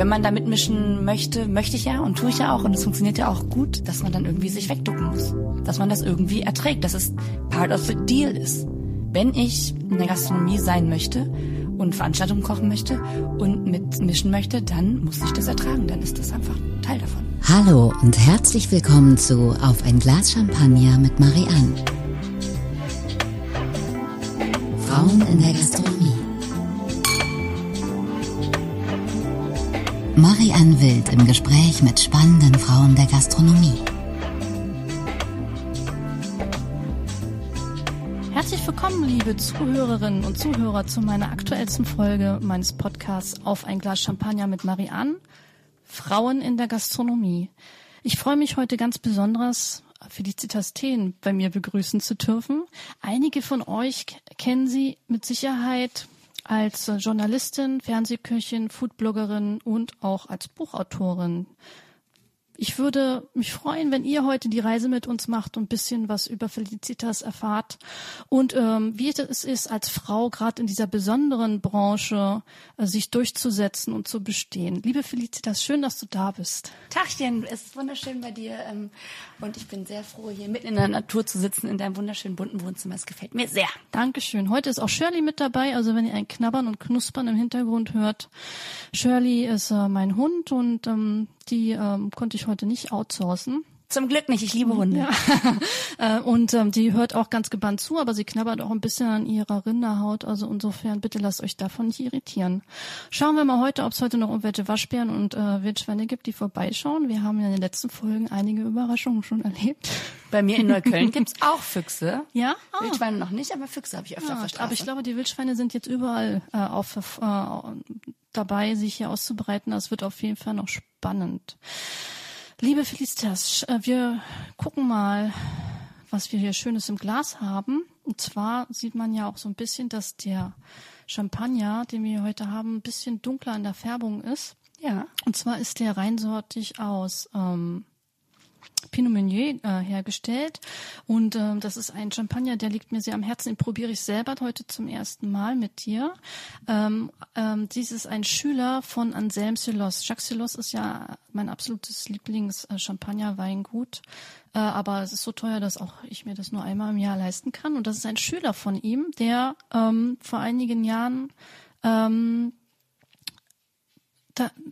wenn man da mitmischen möchte, möchte ich ja und tue ich ja auch und es funktioniert ja auch gut, dass man dann irgendwie sich wegducken muss. Dass man das irgendwie erträgt, dass es part of the deal ist. Wenn ich in der Gastronomie sein möchte und Veranstaltungen kochen möchte und mitmischen möchte, dann muss ich das ertragen. Dann ist das einfach Teil davon. Hallo und herzlich willkommen zu Auf ein Glas Champagner mit Marianne. Frauen in der Gastronomie. Marianne Wild im Gespräch mit spannenden Frauen der Gastronomie. Herzlich willkommen, liebe Zuhörerinnen und Zuhörer, zu meiner aktuellsten Folge meines Podcasts Auf ein Glas Champagner mit Marianne. Frauen in der Gastronomie. Ich freue mich heute ganz besonders, Felicitas Thien bei mir begrüßen zu dürfen. Einige von euch kennen sie mit Sicherheit als Journalistin, Fernsehköchin, Foodbloggerin und auch als Buchautorin. Ich würde mich freuen, wenn ihr heute die Reise mit uns macht und ein bisschen was über Felicitas erfahrt und ähm, wie es ist, als Frau gerade in dieser besonderen Branche äh, sich durchzusetzen und zu bestehen. Liebe Felicitas, schön, dass du da bist. Tachchen, es ist wunderschön bei dir ähm, und ich bin sehr froh, hier mitten in der Natur zu sitzen, in deinem wunderschönen bunten Wohnzimmer. Es gefällt mir sehr. Dankeschön. Heute ist auch Shirley mit dabei, also wenn ihr ein Knabbern und Knuspern im Hintergrund hört. Shirley ist äh, mein Hund und ähm, die ähm, konnte ich heute nicht outsourcen. Zum Glück nicht, ich liebe Hunde. Ja. Äh, und ähm, die hört auch ganz gebannt zu, aber sie knabbert auch ein bisschen an ihrer Rinderhaut. Also insofern, bitte lasst euch davon nicht irritieren. Schauen wir mal heute, ob es heute noch irgendwelche Waschbären und äh, Wildschweine gibt, die vorbeischauen. Wir haben ja in den letzten Folgen einige Überraschungen schon erlebt. Bei mir in Neukölln gibt's auch Füchse. Ja? Ah. Wildschweine noch nicht, aber Füchse habe ich öfter Ja, auf der Straße. aber ich glaube, die Wildschweine sind jetzt überall äh, auf, äh, dabei, sich hier auszubreiten. Das wird auf jeden Fall noch spannend. Liebe Felicitas, äh, wir gucken mal, was wir hier Schönes im Glas haben. Und zwar sieht man ja auch so ein bisschen, dass der Champagner, den wir heute haben, ein bisschen dunkler in der Färbung ist. ja. Und zwar ist der reinsortig aus ähm, Pinot Meunier äh, hergestellt. Und ähm, das ist ein Champagner, der liegt mir sehr am Herzen. Den probiere ich selber heute zum ersten Mal mit dir. Ähm, ähm, dies ist ein Schüler von Anselm Silos. Jacques Silos ist ja mein absolutes Lieblings-Champagner-Weingut. Äh, aber es ist so teuer, dass auch ich mir das nur einmal im Jahr leisten kann. Und das ist ein Schüler von ihm, der ähm, vor einigen Jahren ähm,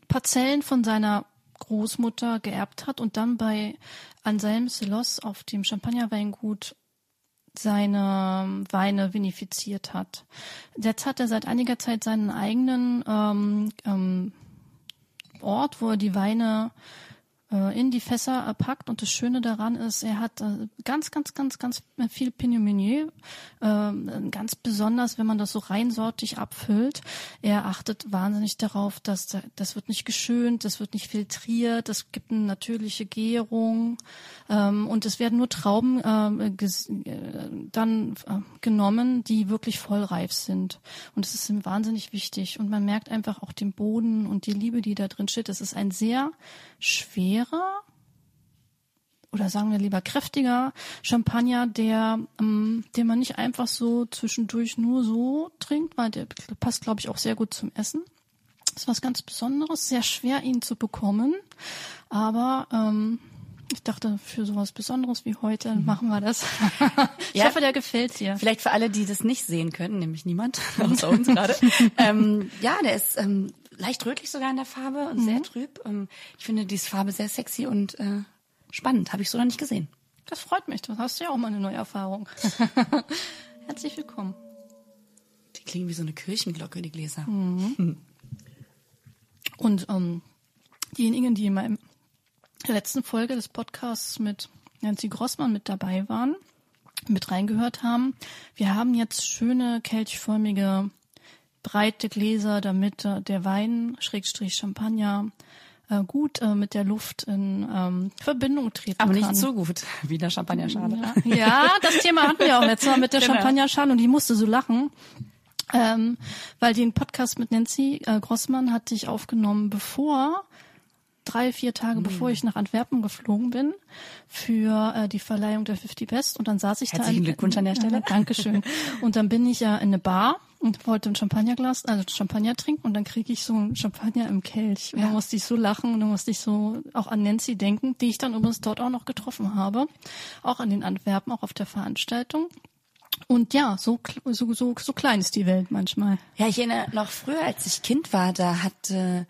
Parzellen von seiner Großmutter geerbt hat und dann bei Anselm Selos auf dem Champagnerweingut seine Weine vinifiziert hat. Jetzt hat er seit einiger Zeit seinen eigenen ähm, ähm, Ort, wo er die Weine äh, in die Fässer packt. Und das Schöne daran ist, er hat äh, ganz, ganz, ganz, ganz viel Pinot Meunier. Ähm, ganz besonders, wenn man das so reinsortig abfüllt. Er achtet wahnsinnig darauf, dass da, das wird nicht geschönt, das wird nicht filtriert, es gibt eine natürliche Gärung ähm, und es werden nur Trauben ähm, äh, dann äh, genommen, die wirklich vollreif sind. Und es ist ihm wahnsinnig wichtig. Und man merkt einfach auch den Boden und die Liebe, die da drin steht. Es ist ein sehr schwerer oder sagen wir lieber kräftiger Champagner, der, ähm, den man nicht einfach so zwischendurch nur so trinkt, weil der passt, glaube ich, auch sehr gut zum Essen. Das ist was ganz Besonderes, sehr schwer ihn zu bekommen, aber ähm, ich dachte, für sowas Besonderes wie heute machen wir das. ich Ja. hoffe, der gefällt dir. Vielleicht für alle, die das nicht sehen können, nämlich niemand, außer uns gerade. ähm, ja, der ist ähm, leicht rötlich sogar in der Farbe und sehr trüb. Ähm, ich finde diese Farbe sehr sexy und äh, spannend. Habe ich so noch nicht gesehen. Das freut mich. Du hast ja auch mal eine neue Erfahrung. Herzlich willkommen. Die klingen wie so eine Kirchenglocke, die Gläser. Und ähm, diejenigen, die meinem der letzten Folge des Podcasts mit Nancy Grossmann mit dabei waren, mit reingehört haben, wir haben jetzt schöne kelchförmige breite Gläser, damit äh, der Wein, Schrägstrich Champagner, äh, gut äh, mit der Luft in ähm, Verbindung treten Aber kann. nicht so gut wie der Champagnerschale. Ja, ja, das Thema hatten wir auch letztes Mal mit der Genau. Champagnerschale und ich musste so lachen. Ähm, weil den Podcast mit Nancy äh, Grossmann hatte ich aufgenommen, bevor drei, vier Tage bevor ich nach Antwerpen geflogen bin für äh, die Verleihung der 50 Best und dann saß ich Herzlichen da. Glückwunsch an der Stelle. Dankeschön. Und dann bin ich ja in eine Bar und wollte ein Champagnerglas, also Champagner trinken und dann kriege ich so ein Champagner im Kelch. Und Ja. dann musste ich so lachen und dann musste ich so auch an Nancy denken, die ich dann übrigens dort auch noch getroffen habe. Auch an den Antwerpen, auch auf der Veranstaltung. Und ja, so, so, so, so klein ist die Welt manchmal. Ja, ich erinnere noch früher, als ich Kind war, da hatte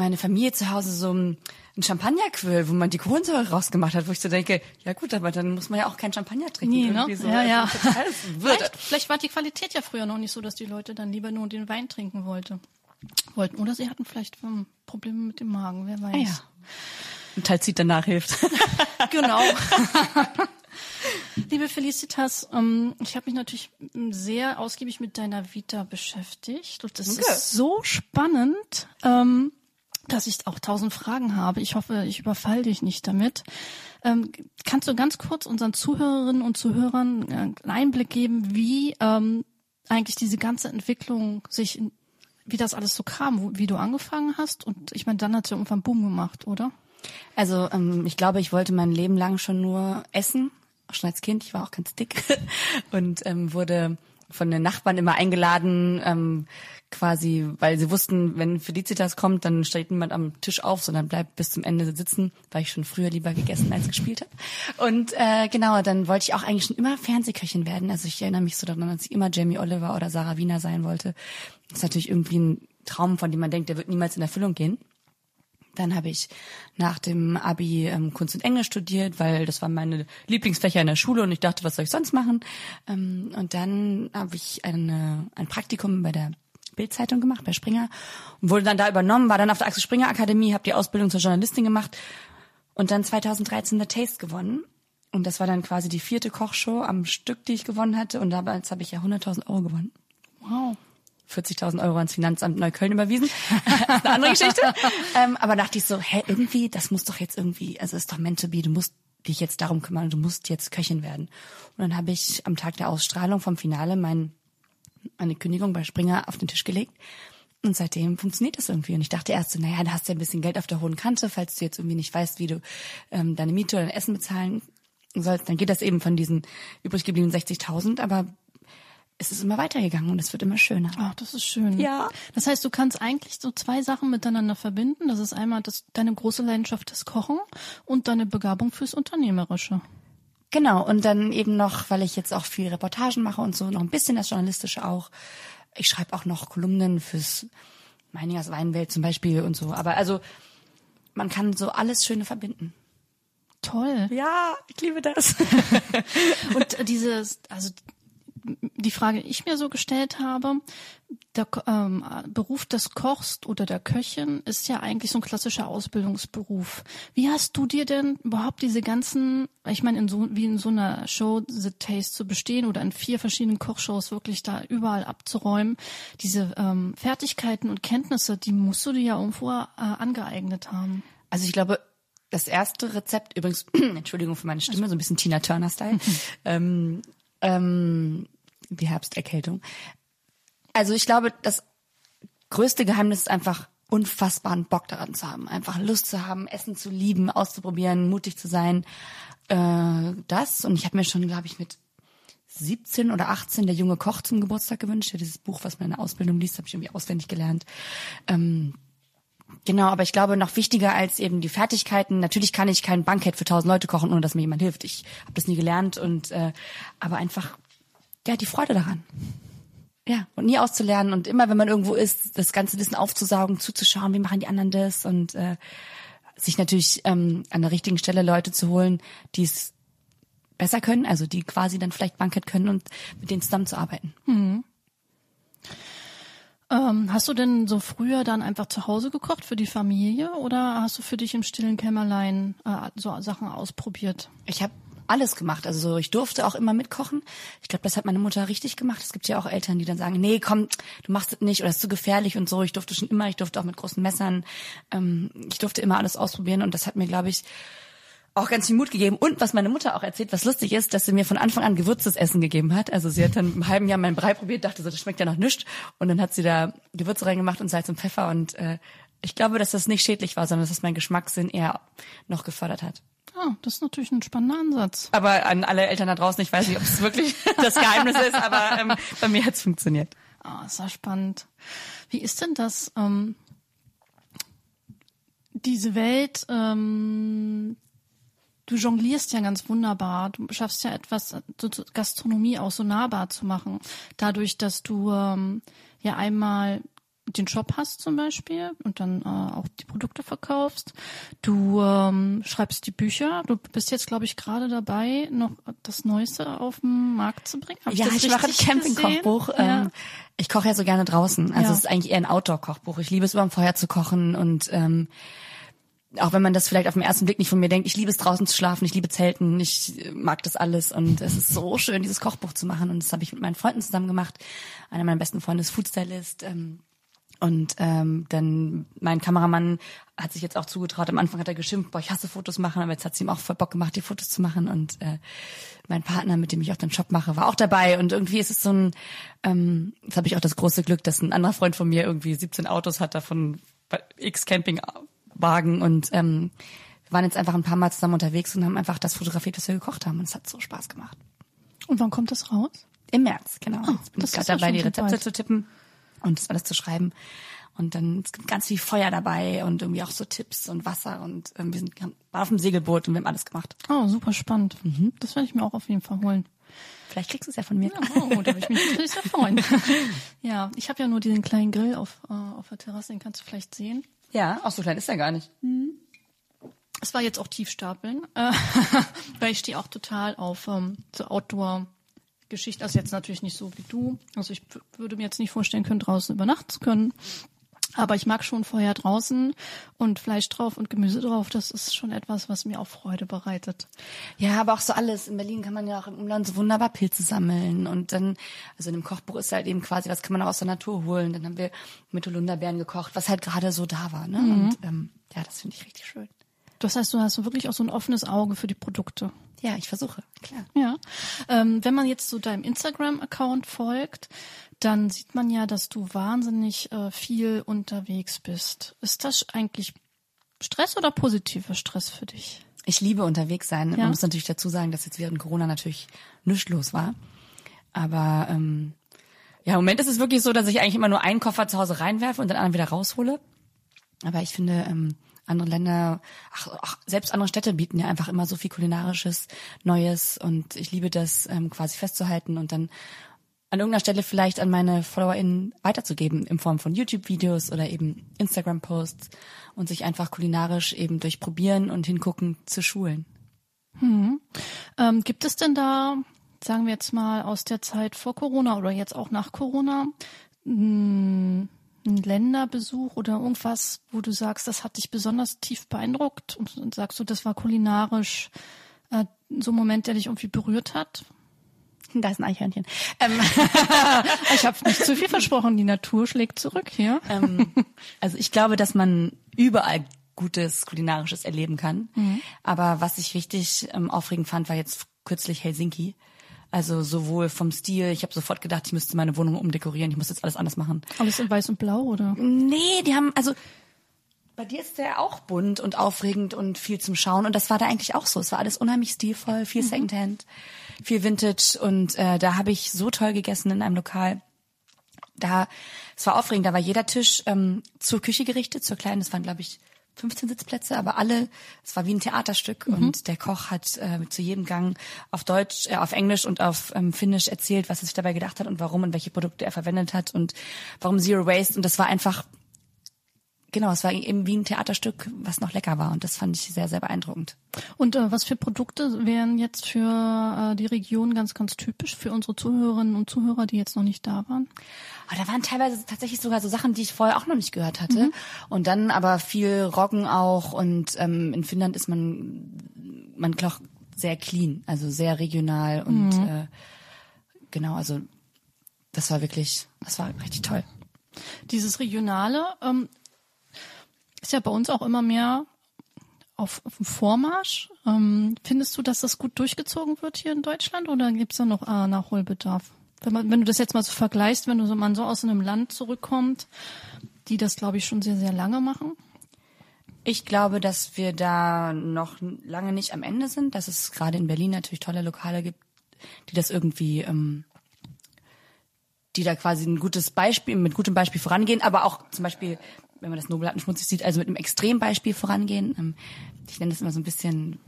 meine Familie zu Hause so ein, ein Champagnerquill, wo man die Kohlensäure rausgemacht hat, wo ich so denke, ja gut, aber dann muss man ja auch kein Champagner trinken. Nee, ne? So. Ja, ja. Also Würde. Vielleicht, vielleicht war die Qualität ja früher noch nicht so, dass die Leute dann lieber nur den Wein trinken wollte, wollten. Oder sie hatten vielleicht ähm, Probleme mit dem Magen, wer weiß. Ah, ja. Ein Teil danach hilft. Genau. Liebe Felicitas, ähm, ich habe mich natürlich sehr ausgiebig mit deiner Vita beschäftigt. Und das Danke. ist so spannend, ähm, dass ich auch tausend Fragen habe. Ich hoffe, ich überfall dich nicht damit. Ähm, kannst du ganz kurz unseren Zuhörerinnen und Zuhörern äh, einen Einblick geben, wie ähm, eigentlich diese ganze Entwicklung sich, in, wie das alles so kam, wo, wie du angefangen hast? Und ich meine, dann hat es ja irgendwann Boom gemacht, oder? Also ähm, ich glaube, ich wollte mein Leben lang schon nur essen, auch schon als Kind. Ich war auch ganz dick und ähm, wurde von den Nachbarn immer eingeladen, ähm, quasi, weil sie wussten, wenn Felicitas kommt, dann steht niemand am Tisch auf, sondern bleibt bis zum Ende sitzen, weil ich schon früher lieber gegessen als gespielt habe. Und äh, genau, dann wollte ich auch eigentlich schon immer Fernsehköchin werden. Also ich erinnere mich so daran, dass ich immer Jamie Oliver oder Sarah Wiener sein wollte. Das ist natürlich irgendwie ein Traum, von dem man denkt, der wird niemals in Erfüllung gehen. Dann habe ich nach dem Abi ähm, Kunst und Englisch studiert, weil das waren meine Lieblingsfächer in der Schule und ich dachte, was soll ich sonst machen? Ähm, und dann habe ich eine, ein Praktikum bei der Bildzeitung gemacht, bei Springer und wurde dann da übernommen, war dann auf der Axel Springer Akademie, habe die Ausbildung zur Journalistin gemacht und dann 2013 The Taste gewonnen. Und das war dann quasi die vierte Kochshow am Stück, die ich gewonnen hatte. Und damals habe ich ja 100.000 Euro gewonnen. Wow. 40.000 Euro ans Finanzamt Neukölln überwiesen. das ist eine andere Geschichte. ähm, aber dachte ich so, hä, irgendwie, das muss doch jetzt irgendwie, also ist doch meant to be, du musst dich jetzt darum kümmern, du musst jetzt Köchin werden. Und dann habe ich am Tag der Ausstrahlung vom Finale mein, meine Kündigung bei Springer auf den Tisch gelegt. Und seitdem funktioniert das irgendwie. Und ich dachte erst so, naja, da hast du ja ein bisschen Geld auf der hohen Kante, falls du jetzt irgendwie nicht weißt, wie du ähm, deine Miete oder dein Essen bezahlen sollst, dann geht das eben von diesen übrig gebliebenen 60.000. Aber es ist immer weitergegangen und es wird immer schöner. Ach, das ist schön. Ja. Das heißt, du kannst eigentlich so zwei Sachen miteinander verbinden. Das ist einmal das, deine große Leidenschaft des Kochen und deine Begabung fürs Unternehmerische. Genau, und dann eben noch, weil ich jetzt auch viel Reportagen mache und so, noch ein bisschen das Journalistische auch. Ich schreibe auch noch Kolumnen fürs Meiningers Weinwelt zum Beispiel und so. Aber also, man kann so alles Schöne verbinden. Toll. Ja, ich liebe das. Und dieses, also die Frage, die ich mir so gestellt habe, der ähm, Beruf des Kochs oder der Köchin ist ja eigentlich so ein klassischer Ausbildungsberuf. Wie hast du dir denn überhaupt diese ganzen, ich meine, in so, wie in so einer Show The Taste zu bestehen oder in vier verschiedenen Kochshows wirklich da überall abzuräumen, diese ähm, Fertigkeiten und Kenntnisse, die musst du dir ja irgendwo äh, angeeignet haben. Also ich glaube, das erste Rezept, übrigens, Entschuldigung für meine Stimme, so ein bisschen Tina Turner-Style, ähm, ähm, die Herbsterkältung. Also ich glaube, das größte Geheimnis ist einfach unfassbaren Bock daran zu haben, einfach Lust zu haben, Essen zu lieben, auszuprobieren, mutig zu sein. Äh, das und ich habe mir schon, glaube ich, mit 17 oder 18 der junge Koch zum Geburtstag gewünscht. Ja, dieses Buch, was man in der Ausbildung liest, habe ich irgendwie auswendig gelernt. Ähm, Genau, aber ich glaube, noch wichtiger als eben die Fertigkeiten. Natürlich kann ich kein Bankett für tausend Leute kochen, ohne dass mir jemand hilft. Ich habe das nie gelernt und äh, aber einfach ja die Freude daran. Ja, und nie auszulernen und immer, wenn man irgendwo ist, das ganze Wissen aufzusaugen, zuzuschauen, wie machen die anderen das und äh, sich natürlich ähm, an der richtigen Stelle Leute zu holen, die es besser können, also die quasi dann vielleicht Bankett können und mit denen zusammenzuarbeiten. Ähm, hast du denn so früher dann einfach zu Hause gekocht für die Familie oder hast du für dich im stillen Kämmerlein äh, so Sachen ausprobiert? Ich habe alles gemacht. Also so, ich durfte auch immer mitkochen. Ich glaube, das hat meine Mutter richtig gemacht. Es gibt ja auch Eltern, die dann sagen, nee, komm, du machst das nicht oder es ist zu gefährlich und so. Ich durfte schon immer, ich durfte auch mit großen Messern. Ähm, ich durfte immer alles ausprobieren und das hat mir, glaube ich, auch ganz viel Mut gegeben. Und was meine Mutter auch erzählt, was lustig ist, dass sie mir von Anfang an gewürztes Essen gegeben hat. Also sie hat dann im halben Jahr meinen Brei probiert, dachte so, das schmeckt ja noch nichts. Und dann hat sie da Gewürze reingemacht und Salz und Pfeffer. Und äh, ich glaube, dass das nicht schädlich war, sondern dass das meinen Geschmackssinn eher noch gefördert hat. Ah, das ist natürlich ein spannender Ansatz. Aber an alle Eltern da draußen, ich weiß nicht, ob es wirklich das Geheimnis ist, aber ähm, bei mir hat's funktioniert. Ah, ist ja spannend. Wie ist denn das? Ähm, diese Welt, ähm, du jonglierst ja ganz wunderbar. Du schaffst ja etwas, so, Gastronomie auch so nahbar zu machen. Dadurch, dass du ähm, ja einmal den Shop hast zum Beispiel und dann äh, auch die Produkte verkaufst. Du ähm, schreibst die Bücher. Du bist jetzt, glaube ich, gerade dabei, noch das Neueste auf den Markt zu bringen. Hab ja, ich, ich mache ein Campingkochbuch. Ja. Ähm, ich koche ja so gerne draußen. Also Ja. es ist eigentlich eher ein Outdoor-Kochbuch. Ich liebe es, über dem Feuer zu kochen und ähm, auch wenn man das vielleicht auf den ersten Blick nicht von mir denkt, ich liebe es draußen zu schlafen, ich liebe Zelten, ich äh, mag das alles und es ist so schön, dieses Kochbuch zu machen und das habe ich mit meinen Freunden zusammen gemacht. Einer meiner besten Freunde ist Foodstylist ähm, und ähm, dann mein Kameramann hat sich jetzt auch zugetraut. Am Anfang hat er geschimpft, boah, ich hasse Fotos machen, aber jetzt hat es ihm auch voll Bock gemacht, die Fotos zu machen und äh, mein Partner, mit dem ich auch den Job mache, war auch dabei und irgendwie ist es so ein, ähm, jetzt habe ich auch das große Glück, dass ein anderer Freund von mir irgendwie 17 Autos hat, davon x Campingwagen und ähm, wir waren jetzt einfach ein paar Mal zusammen unterwegs und haben einfach das fotografiert, was wir gekocht haben und es hat so Spaß gemacht. Und wann kommt das raus? Im März, genau. bin das ich gerade ist ja dabei, die Rezepte bald. zu tippen und das alles zu schreiben. Und dann es gibt ganz viel Feuer dabei und irgendwie auch so Tipps und Wasser und ähm, wir sind waren auf dem Segelboot und wir haben alles gemacht. Oh, super spannend. Das werde ich mir auch auf jeden Fall holen. Vielleicht kriegst du es ja von mir. Oh, da würde ich mich natürlich sehr freuen. ja, ich habe ja nur diesen kleinen Grill auf, äh, auf der Terrasse, den kannst du vielleicht sehen. Ja, auch so klein ist er gar nicht. Es war jetzt auch Tiefstapeln, äh, weil ich stehe auch total auf ähm, so Outdoor-Geschichten. Also jetzt natürlich nicht so wie du. Also ich würde mir jetzt nicht vorstellen können, draußen übernachten zu können. Aber ich mag schon vorher draußen und Fleisch drauf und Gemüse drauf. Das ist schon etwas, was mir auch Freude bereitet. Ja, aber auch so alles. In Berlin kann man ja auch im Umland so wunderbar Pilze sammeln. Und dann, also in dem Kochbuch ist halt eben quasi, was kann man auch aus der Natur holen. Dann haben wir mit Holunderbeeren gekocht, was halt gerade so da war. Ne? Und ähm, ja, das finde ich richtig schön. Das heißt, du hast wirklich auch so ein offenes Auge für die Produkte. Ja, ich versuche, klar. Ja. Ähm, wenn man jetzt so deinem Instagram-Account folgt, dann sieht man ja, dass du wahnsinnig äh, viel unterwegs bist. Ist das eigentlich Stress oder positiver Stress für dich? Ich liebe unterwegs sein. Ja. Man muss natürlich dazu sagen, dass jetzt während Corona natürlich nichts los war. Aber ähm, ja, im Moment ist es wirklich so, dass ich eigentlich immer nur einen Koffer zu Hause reinwerfe und den anderen wieder raushole. Aber ich finde, ähm, andere Länder, ach, ach, selbst andere Städte bieten ja einfach immer so viel kulinarisches, Neues und ich liebe das ähm, quasi festzuhalten und dann an irgendeiner Stelle vielleicht an meine FollowerInnen weiterzugeben in Form von YouTube-Videos oder eben Instagram-Posts und sich einfach kulinarisch eben durch Probieren und Hingucken zu schulen. Ähm, gibt es denn da, sagen wir jetzt mal aus der Zeit vor Corona oder jetzt auch nach Corona, mh, einen Länderbesuch oder irgendwas, wo du sagst, das hat dich besonders tief beeindruckt und, und sagst du, das war kulinarisch äh, so ein Moment, der dich irgendwie berührt hat? Da ist ein Eichhörnchen. Ähm, Ich habe nicht zu viel versprochen, die Natur schlägt zurück hier. ähm, also ich glaube, dass man überall gutes kulinarisches erleben kann. Aber was ich richtig ähm, aufregend fand, war jetzt kürzlich Helsinki. Also sowohl vom Stil, ich habe sofort gedacht, ich müsste meine Wohnung umdekorieren, ich muss jetzt alles anders machen. Alles in weiß und blau, oder? Nee, die haben, also bei dir ist der auch bunt und aufregend und viel zum Schauen. Und das war da eigentlich auch so. Es war alles unheimlich stilvoll, viel Secondhand, viel Vintage. Und äh, da habe ich so toll gegessen in einem Lokal. Da, es war aufregend, da war jeder Tisch ähm, zur Küche gerichtet, zur kleinen, das waren glaube ich 15 Sitzplätze, aber alle, es war wie ein Theaterstück. Und der Koch hat äh, zu jedem Gang auf Deutsch, äh, auf Englisch und auf ähm, Finnisch erzählt, was er sich dabei gedacht hat und warum und welche Produkte er verwendet hat und warum Zero Waste. Und das war einfach Genau, es war eben wie ein Theaterstück, was noch lecker war und das fand ich sehr, sehr beeindruckend. Und äh, was für Produkte wären jetzt für äh, die Region ganz, ganz typisch für unsere Zuhörerinnen und Zuhörer, die jetzt noch nicht da waren? Aber da waren teilweise tatsächlich sogar so Sachen, die ich vorher auch noch nicht gehört hatte. Und dann aber viel Roggen auch und ähm, in Finnland ist man, man kocht sehr clean, also sehr regional und äh, genau, also das war wirklich, das war richtig toll. Dieses Regionale ähm, ist ja bei uns auch immer mehr auf, auf dem Vormarsch. Ähm, findest du, dass das gut durchgezogen wird hier in Deutschland oder gibt es da noch äh, Nachholbedarf? Wenn, man, wenn du das jetzt mal so vergleichst, wenn du so, man so aus einem Land zurückkommt, die das, glaube ich, schon sehr, sehr lange machen. Ich glaube, dass wir da noch lange nicht am Ende sind, dass es gerade in Berlin natürlich tolle Lokale gibt, die das irgendwie ähm, die da quasi ein gutes Beispiel, mit gutem Beispiel vorangehen, aber auch zum Beispiel, wenn man das Nobel schmutzig sieht, also mit einem Extrembeispiel vorangehen. Ähm, ich nenne das immer so ein bisschen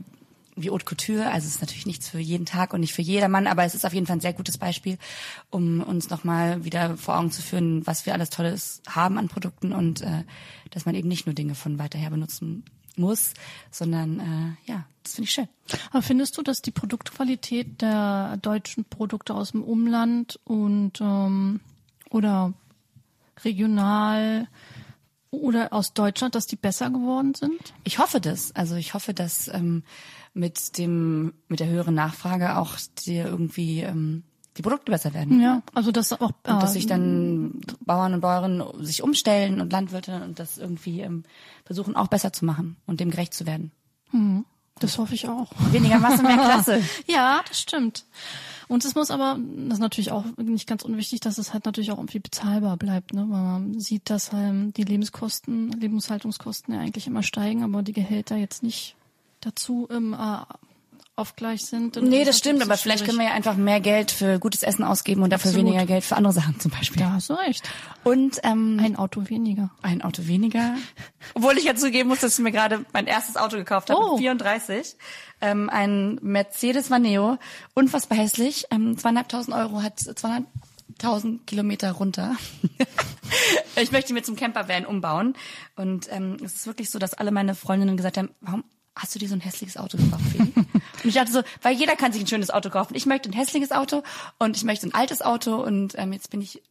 wie Haute Couture, also es ist natürlich nichts für jeden Tag und nicht für jedermann, aber es ist auf jeden Fall ein sehr gutes Beispiel, um uns nochmal wieder vor Augen zu führen, was wir alles Tolles haben an Produkten und äh, dass man eben nicht nur Dinge von weiter her benutzen muss, sondern äh, ja, das finde ich schön. Aber findest du, dass die Produktqualität der deutschen Produkte aus dem Umland und ähm, oder regional oder aus Deutschland, dass die besser geworden sind? Ich hoffe das. Also ich hoffe, dass ähm, mit dem mit der höheren Nachfrage auch die irgendwie ähm, die Produkte besser werden. Ja, also das auch und dass sich dann Bauern und Bäuerinnen sich umstellen und Landwirte und das irgendwie ähm, versuchen auch besser zu machen und dem gerecht zu werden. Mhm. Das hoffe ich auch. Weniger Masse, mehr Klasse. ja, das stimmt. Und es muss aber, das ist natürlich auch nicht ganz unwichtig, dass es halt natürlich auch irgendwie bezahlbar bleibt, ne? Weil man sieht, dass ähm, die Lebenskosten, Lebenshaltungskosten ja eigentlich immer steigen, aber die Gehälter jetzt nicht dazu im äh, Aufgleich sind. Nee, das stimmt, aber vielleicht können wir ja einfach mehr Geld für gutes Essen ausgeben und dafür Absolut. weniger Geld für andere Sachen zum Beispiel. Ja, hast du recht. Und ähm, ein Auto weniger. Ein Auto weniger. Obwohl ich ja zugeben muss, dass ich mir gerade mein erstes Auto gekauft habe, oh. 34. Ähm, ein Mercedes Vaneo, unfassbar hässlich. Ähm, zweieinhalbtausend Euro hat 200.000 Kilometer runter. ich möchte mir zum Campervan umbauen. Und ähm, es ist wirklich so, dass alle meine Freundinnen gesagt haben, warum hast du dir so ein hässliches Auto gekauft, Feli? und ich dachte so, weil jeder kann sich ein schönes Auto kaufen. Ich möchte ein hässliches Auto und ich möchte ein altes Auto und ähm, jetzt bin ich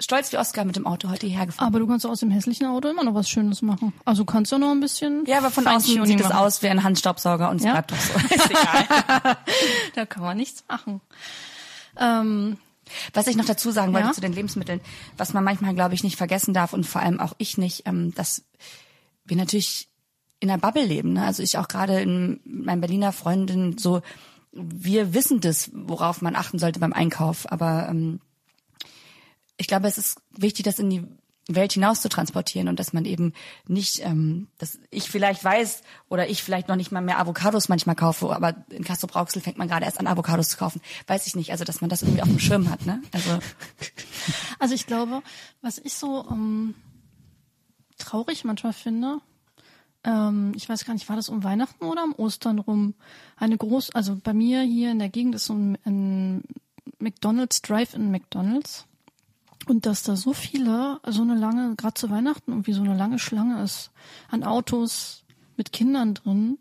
stolz wie Oscar mit dem Auto heute hierher gefahren. Aber du kannst aus dem hässlichen Auto immer noch was Schönes machen. Also kannst du noch ein bisschen. Ja, aber von außen sieht es aus wie ein Handstaubsauger und es ja? bleibt doch so. Ist egal. da kann man nichts machen. Ähm, was ich noch dazu sagen wollte ja? zu den Lebensmitteln, was man manchmal, glaube ich, nicht vergessen darf und vor allem auch ich nicht, ähm, dass wir natürlich in einer Bubble leben. Ne? Also ich auch gerade in meinen Berliner Freundinnen so, wir wissen das, worauf man achten sollte beim Einkauf. Aber ähm, ich glaube, es ist wichtig, das in die Welt hinaus zu transportieren und dass man eben nicht, ähm, dass ich vielleicht weiß oder ich vielleicht noch nicht mal mehr Avocados manchmal kaufe, aber in Castro Brauxel fängt man gerade erst an, Avocados zu kaufen. Weiß ich nicht. Also dass man das irgendwie auf dem Schirm hat. Ne? Also, also ich glaube, was ich so ähm, traurig manchmal finde, ähm, ich weiß gar nicht, war das um Weihnachten oder um Ostern rum? Eine groß, also bei mir hier in der Gegend ist so ein, ein McDonald's, Drive-in McDonald's. Und dass da so viele, so eine lange, gerade zu Weihnachten irgendwie so eine lange Schlange ist an Autos mit Kindern drin,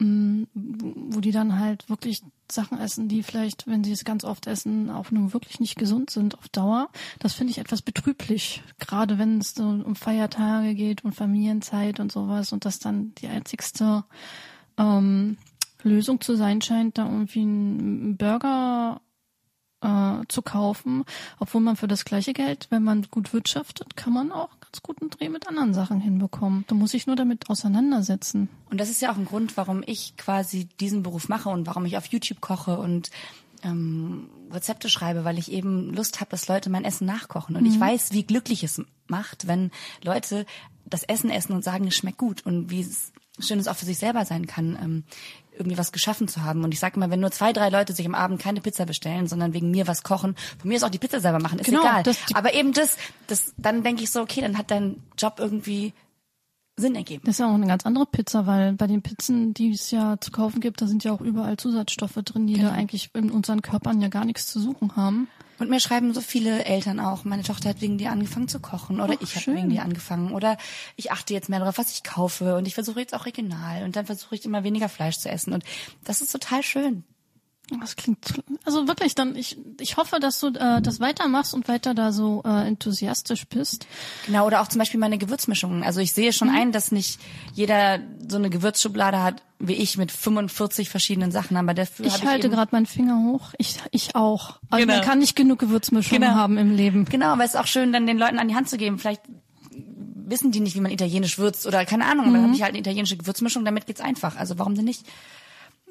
wo die dann halt wirklich Sachen essen, die vielleicht, wenn sie es ganz oft essen, auch nun wirklich nicht gesund sind auf Dauer. Das finde ich etwas betrüblich, gerade wenn es so um Feiertage geht und Familienzeit und sowas und das dann die einzigste ähm, Lösung zu sein scheint, da irgendwie einen Burger äh, zu kaufen, obwohl man für das gleiche Geld, wenn man gut wirtschaftet, kann man auch ganz guten Dreh mit anderen Sachen hinbekommen. Da muss ich nur damit auseinandersetzen. Und das ist ja auch ein Grund, warum ich quasi diesen Beruf mache und warum ich auf YouTube koche und ähm, Rezepte schreibe, weil ich eben Lust habe, dass Leute mein Essen nachkochen. Und mhm. ich weiß, wie glücklich es macht, wenn Leute das Essen essen und sagen, es schmeckt gut und wie es schön es auch für sich selber sein kann, ähm, irgendwie was geschaffen zu haben. Und ich sage immer, wenn nur zwei, drei Leute sich am Abend keine Pizza bestellen, sondern wegen mir was kochen, von mir ist auch die Pizza selber machen, ist genau, egal. Aber eben das, das, dann denke ich so, okay, dann hat dein Job irgendwie Sinn ergeben. Das ist ja auch eine ganz andere Pizza, weil bei den Pizzen, die es ja zu kaufen gibt, da sind ja auch überall Zusatzstoffe drin, die genau. da eigentlich in unseren Körpern ja gar nichts zu suchen haben. Und mir schreiben so viele Eltern auch, meine Tochter hat wegen dir angefangen zu kochen oder Ach, ich habe wegen dir angefangen oder ich achte jetzt mehr darauf, was ich kaufe und ich versuche jetzt auch regional und dann versuche ich immer weniger Fleisch zu essen und das ist total schön. Das klingt also wirklich dann ich ich hoffe, dass du äh, das weitermachst und weiter da so äh, enthusiastisch bist. Genau oder auch zum Beispiel meine Gewürzmischungen. Also ich sehe schon mhm. ein, dass nicht jeder so eine Gewürzschublade hat wie ich mit 45 verschiedenen Sachen, aber dafür ich halte gerade meinen Finger hoch. Ich ich auch. Also genau. man kann nicht genug Gewürzmischungen genau. haben im Leben. Genau, aber es ist auch schön, dann den Leuten an die Hand zu geben. Vielleicht wissen die nicht, wie man italienisch würzt oder keine Ahnung. Mhm. Dann habe ich halt eine italienische Gewürzmischung. Damit geht's einfach. Also warum denn nicht?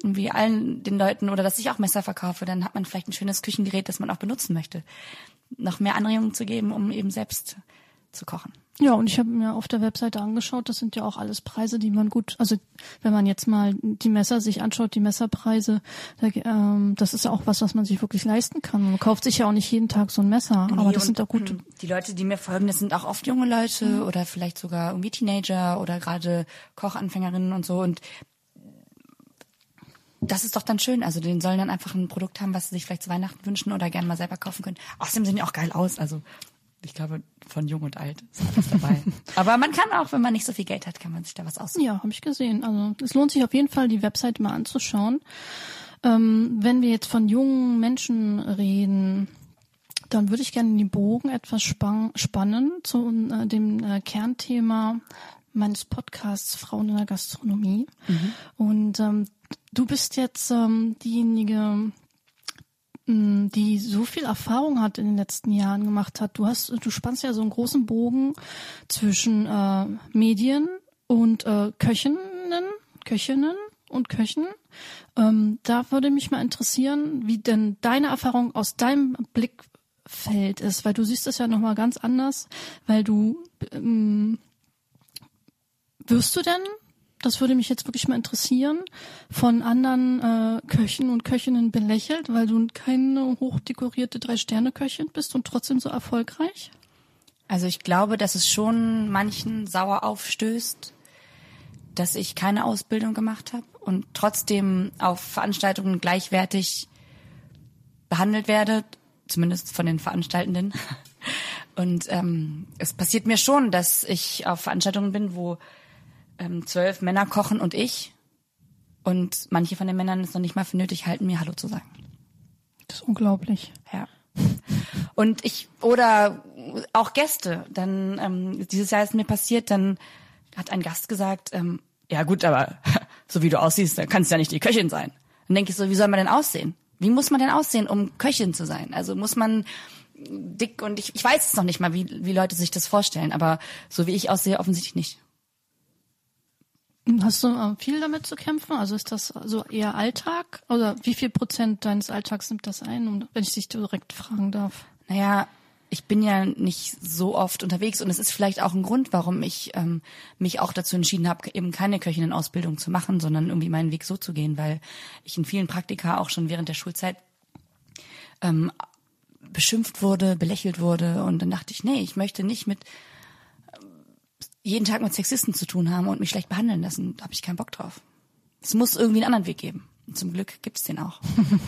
Irgendwie allen den Leuten oder dass ich auch Messer verkaufe, dann hat man vielleicht ein schönes Küchengerät, das man auch benutzen möchte. Noch mehr Anregungen zu geben, um eben selbst zu kochen. Ja, und ich habe mir auf der Webseite angeschaut, das sind ja auch alles Preise, die man gut, also wenn man jetzt mal die Messer sich anschaut, die Messerpreise, da, ähm, das ist ja auch was, was man sich wirklich leisten kann. Man kauft sich ja auch nicht jeden Tag so ein Messer, Nee, aber das sind auch gute. ähm, Die Leute, die mir folgen, das sind auch oft junge Leute oder vielleicht sogar irgendwie Teenager oder gerade Kochanfängerinnen und so. Und das ist doch dann schön. Also denen sollen dann einfach ein Produkt haben, was sie sich vielleicht zu Weihnachten wünschen oder gerne mal selber kaufen können. Außerdem sehen die auch geil aus. Also ich glaube, von jung und alt ist alles dabei. Aber man kann auch, wenn man nicht so viel Geld hat, kann man sich da was aussuchen. Ja, habe ich gesehen. Also es lohnt sich auf jeden Fall, die Webseite mal anzuschauen. Ähm, wenn wir jetzt von jungen Menschen reden, dann würde ich gerne den Bogen etwas span spannen zu äh, dem äh, Kernthema meines Podcasts Frauen in der Gastronomie. Und ähm, du bist jetzt ähm, diejenige, mh, die so viel Erfahrung hat in den letzten Jahren gemacht hat. Du hast, du spannst ja so einen großen Bogen zwischen äh, Medien und äh, Köchinnen, Köchinnen und Köchen. Ähm, da würde mich mal interessieren, wie denn deine Erfahrung aus deinem Blickfeld ist, weil du siehst es ja noch mal ganz anders, weil du ähm, wirst du denn das würde mich jetzt wirklich mal interessieren, von anderen äh, Köchen und Köchinnen belächelt, weil du keine hochdekorierte Drei-Sterne-Köchin bist und trotzdem so erfolgreich? Also ich glaube, dass es schon manchen sauer aufstößt, dass ich keine Ausbildung gemacht habe und trotzdem auf Veranstaltungen gleichwertig behandelt werde, zumindest von den Veranstaltenden. Und ähm, es passiert mir schon, dass ich auf Veranstaltungen bin, wo ähm, zwölf Männer kochen und ich. Und manche von den Männern es noch nicht mal für nötig halten, mir Hallo zu sagen. Das ist unglaublich. Ja. Und ich, oder auch Gäste, dann, ähm, dieses Jahr ist mir passiert, dann hat ein Gast gesagt, ähm, ja gut, aber so wie du aussiehst, dann kannst du ja nicht die Köchin sein. Dann denke ich so, wie soll man denn aussehen? Wie muss man denn aussehen, um Köchin zu sein? Also muss man dick und ich, ich weiß es noch nicht mal, wie, wie Leute sich das vorstellen, aber so wie ich aussehe, offensichtlich nicht. Hast du äh, viel damit zu kämpfen? Also ist das so eher Alltag? Oder wie viel Prozent deines Alltags nimmt das ein, wenn ich dich direkt fragen darf? Naja, ich bin ja nicht so oft unterwegs und es ist vielleicht auch ein Grund, warum ich ähm, mich auch dazu entschieden habe, eben keine Köchinnen-Ausbildung zu machen, sondern irgendwie meinen Weg so zu gehen, weil ich in vielen Praktika auch schon während der Schulzeit ähm, beschimpft wurde, belächelt wurde und dann dachte ich, nee, ich möchte nicht mit jeden Tag mit Sexisten zu tun haben und mich schlecht behandeln lassen. Da habe ich keinen Bock drauf. Es muss irgendwie einen anderen Weg geben. Und zum Glück gibt's den auch.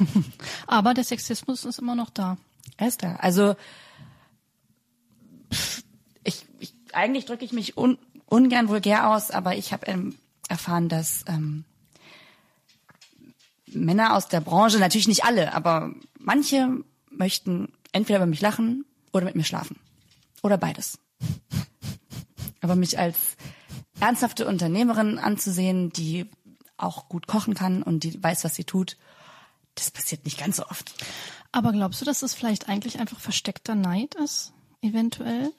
Aber der Sexismus ist immer noch da. Er ist da. Also ich, ich eigentlich drücke ich mich un, ungern vulgär aus, aber ich habe ähm, erfahren, dass ähm, Männer aus der Branche, natürlich nicht alle, aber manche möchten entweder über mich lachen oder mit mir schlafen. Oder beides. Aber mich als ernsthafte Unternehmerin anzusehen, die auch gut kochen kann und die weiß, was sie tut, das passiert nicht ganz so oft. Aber glaubst du, dass es vielleicht eigentlich einfach versteckter Neid ist? Eventuell?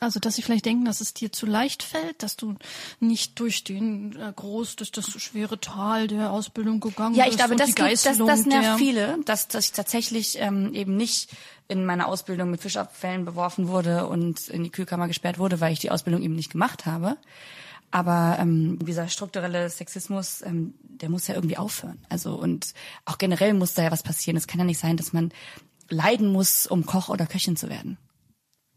Also, dass sie vielleicht denken, dass es dir zu leicht fällt, dass du nicht durch den äh, groß, durch das schwere Tal der Ausbildung gegangen Ja, bist. ich glaube, das, gibt, das, das nervt viele, dass, dass ich tatsächlich ähm, eben nicht in meiner Ausbildung mit Fischabfällen beworfen wurde und in die Kühlkammer gesperrt wurde, weil ich die Ausbildung eben nicht gemacht habe. Aber ähm, dieser strukturelle Sexismus, ähm, der muss ja irgendwie aufhören. Also und auch generell muss da ja was passieren. Es kann ja nicht sein, dass man leiden muss, um Koch oder Köchin zu werden.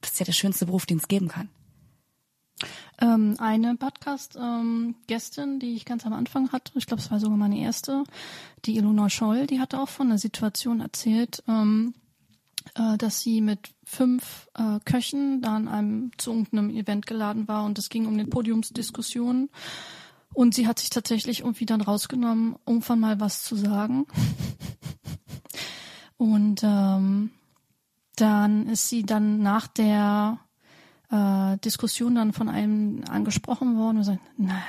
Das ist ja der schönste Beruf, den es geben kann. Ähm, eine Podcast-Gästin, die ich ganz am Anfang hatte, ich glaube, es war sogar meine erste, die Ilona Scholl, die hatte auch von einer Situation erzählt, ähm, äh, dass sie mit fünf äh, Köchen da an einem zu irgendeinem Event geladen war und es ging um eine Podiumsdiskussion. Und sie hat sich tatsächlich irgendwie dann rausgenommen, irgendwann mal was zu sagen. Und ähm, dann ist sie dann nach der äh, Diskussion dann von einem angesprochen worden und sagt, na,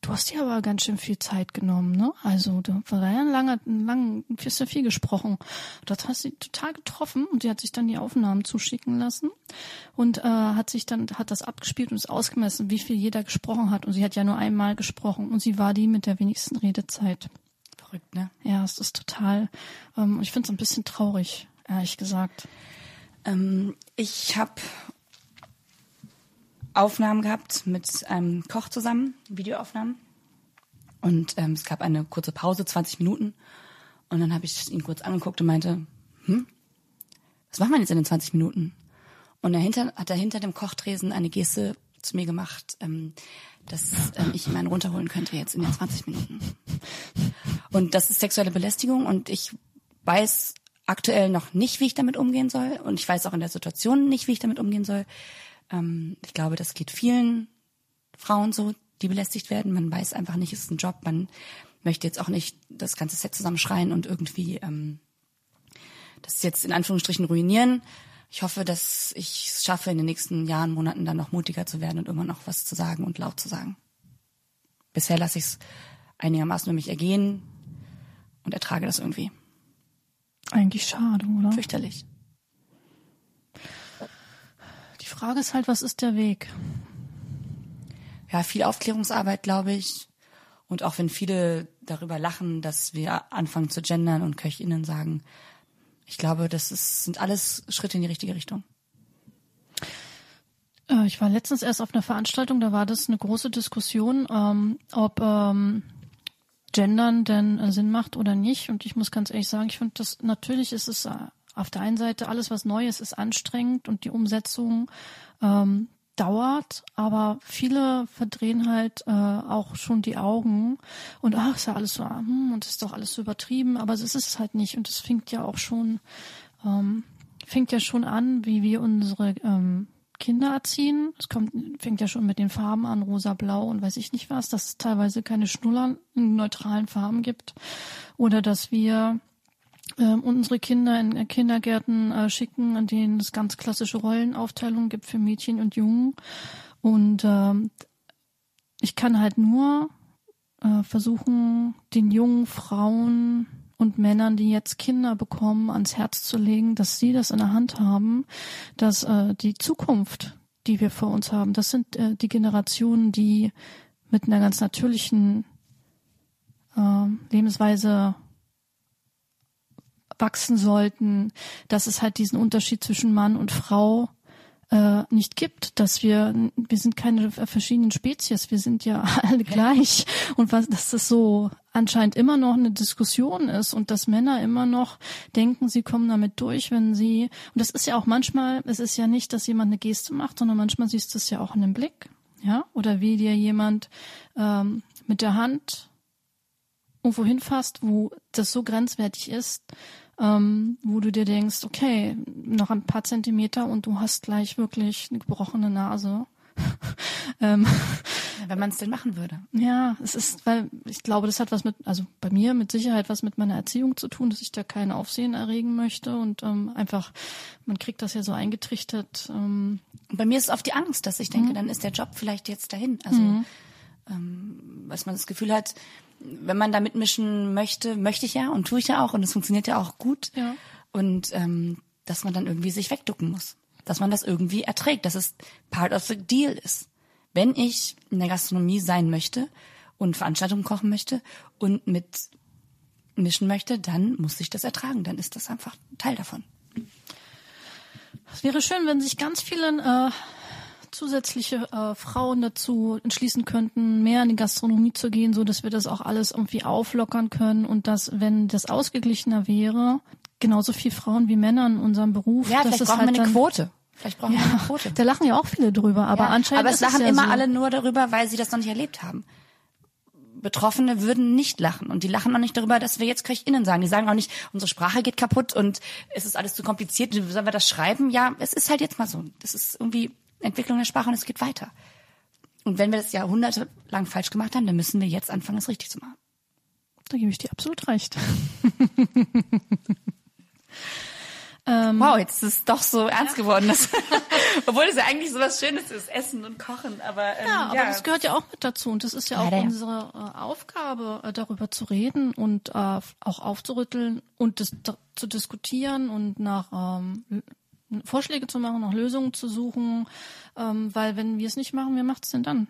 du hast dir aber ganz schön viel Zeit genommen, ne? Also du war ja ein langer, ein lang, du hast ja viel gesprochen. Das hast sie total getroffen und sie hat sich dann die Aufnahmen zuschicken lassen und äh, hat sich dann hat das abgespielt und ist ausgemessen, wie viel jeder gesprochen hat. Und sie hat ja nur einmal gesprochen und sie war die mit der wenigsten Redezeit. Verrückt, ne? Ja, es ist total. Ähm, ich finde es ein bisschen traurig, ehrlich gesagt. Ähm, ich habe Aufnahmen gehabt mit einem Koch zusammen, Videoaufnahmen. Und ähm, es gab eine kurze Pause, 20 Minuten. Und dann habe ich ihn kurz angeguckt und meinte, hm, was machen wir jetzt in den 20 Minuten? Und dahinter hat er hinter dem Kochtresen eine Geste zu mir gemacht, ähm, dass ähm, ich ihm einen runterholen könnte jetzt in den 20 Minuten. Und das ist sexuelle Belästigung und ich weiß aktuell noch nicht, wie ich damit umgehen soll. Und ich weiß auch in der Situation nicht, wie ich damit umgehen soll. Ähm, ich glaube, das geht vielen Frauen so, die belästigt werden. Man weiß einfach nicht, es ist ein Job. Man möchte jetzt auch nicht das ganze Set zusammenschreien und irgendwie ähm, das jetzt in Anführungsstrichen ruinieren. Ich hoffe, dass ich es schaffe, in den nächsten Jahren, Monaten dann noch mutiger zu werden und immer noch was zu sagen und laut zu sagen. Bisher lasse ich es einigermaßen über mich ergehen und ertrage das irgendwie. Eigentlich schade, oder? Fürchterlich. Die Frage ist halt, was ist der Weg? Ja, viel Aufklärungsarbeit, glaube ich. Und auch wenn viele darüber lachen, dass wir anfangen zu gendern und KöchInnen sagen, ich glaube, das ist, sind alles Schritte in die richtige Richtung. Äh, ich war letztens erst auf einer Veranstaltung, da war das eine große Diskussion, ähm, ob ähm, Gendern denn äh, Sinn macht oder nicht. Und ich muss ganz ehrlich sagen, ich finde das, natürlich ist es äh, auf der einen Seite alles, was Neues ist, anstrengend und die Umsetzung ähm, dauert, aber viele verdrehen halt äh, auch schon die Augen und ach, ist ja alles so, hm, und ist doch alles so übertrieben, aber es ist es halt nicht. Und es fängt ja auch schon, ähm, fängt ja schon an, wie wir unsere ähm, Kinder erziehen. Es kommt, fängt ja schon mit den Farben an, rosa, blau und weiß ich nicht was, dass es teilweise keine Schnuller in neutralen Farben gibt oder dass wir ähm, unsere Kinder in Kindergärten äh, schicken, in denen es ganz klassische Rollenaufteilungen gibt für Mädchen und Jungen. Und ähm, ich kann halt nur äh, versuchen, den jungen Frauen und Männern, die jetzt Kinder bekommen, ans Herz zu legen, dass sie das in der Hand haben, dass äh, die Zukunft, die wir vor uns haben, das sind äh, die Generationen, die mit einer ganz natürlichen äh, Lebensweise wachsen sollten, dass es halt diesen Unterschied zwischen Mann und Frau äh, nicht gibt, dass wir wir sind keine verschiedenen Spezies, wir sind ja alle gleich. Und was dass das so anscheinend immer noch eine Diskussion ist und dass Männer immer noch denken, sie kommen damit durch, wenn sie und das ist ja auch manchmal, es ist ja nicht, dass jemand eine Geste macht, sondern manchmal siehst du es ja auch in dem Blick, ja, oder wie dir jemand ähm, mit der Hand irgendwo hinfasst, wo das so grenzwertig ist, ähm, wo du dir denkst, okay, noch ein paar Zentimeter und du hast gleich wirklich eine gebrochene Nase. ähm, wenn man es denn machen würde. Ja, es ist, weil ich glaube, das hat was mit, also bei mir mit Sicherheit was mit meiner Erziehung zu tun, dass ich da kein Aufsehen erregen möchte und ähm, einfach, man kriegt das ja so eingetrichtert. Ähm. Bei mir ist es oft die Angst, dass ich denke, mhm. dann ist der Job vielleicht jetzt dahin. Also, mhm. ähm, was man das Gefühl hat, wenn man da mitmischen möchte, möchte ich ja und tue ich ja auch und es funktioniert ja auch gut. Ja. Und ähm, dass man dann irgendwie sich wegducken muss. Dass man das irgendwie erträgt, dass es part of the deal ist. Wenn ich in der Gastronomie sein möchte und Veranstaltungen kochen möchte und mit mischen möchte, dann muss ich das ertragen. Dann ist das einfach Teil davon. Es wäre schön, wenn sich ganz viele äh, zusätzliche äh, Frauen dazu entschließen könnten, mehr in die Gastronomie zu gehen, so dass wir das auch alles irgendwie auflockern können und dass, wenn das ausgeglichener wäre, genauso viel Frauen wie Männer in unserem Beruf. Ja, vielleicht brauchen halt wir eine Quote. Vielleicht brauchen ja, wir eine Quote. Da lachen ja auch viele drüber, aber ja, anscheinend. Aber es lachen ja immer so. alle nur darüber, weil sie das noch nicht erlebt haben. Betroffene würden nicht lachen und die lachen auch nicht darüber, dass wir jetzt KöchInnen sagen. Die sagen auch nicht, unsere Sprache geht kaputt und es ist alles zu kompliziert. Sollen wir das schreiben? Ja, es ist halt jetzt mal so. Das ist irgendwie Entwicklung der Sprache und es geht weiter. Und wenn wir das jahrhundertelang falsch gemacht haben, dann müssen wir jetzt anfangen, es richtig zu machen. Da gebe ich dir absolut recht. ähm, wow, jetzt ist es doch so ernst ja. geworden. Dass, obwohl es ja eigentlich so was Schönes ist, Essen und Kochen. Aber, ähm, ja, aber ja. das gehört ja auch mit dazu. Und das ist ja auch ja, unsere äh, Aufgabe, äh, darüber zu reden und äh, auch aufzurütteln und das, da, zu diskutieren und nach ähm, Vorschläge zu machen, nach Lösungen zu suchen, ähm, weil wenn wir es nicht machen, wer macht es denn dann?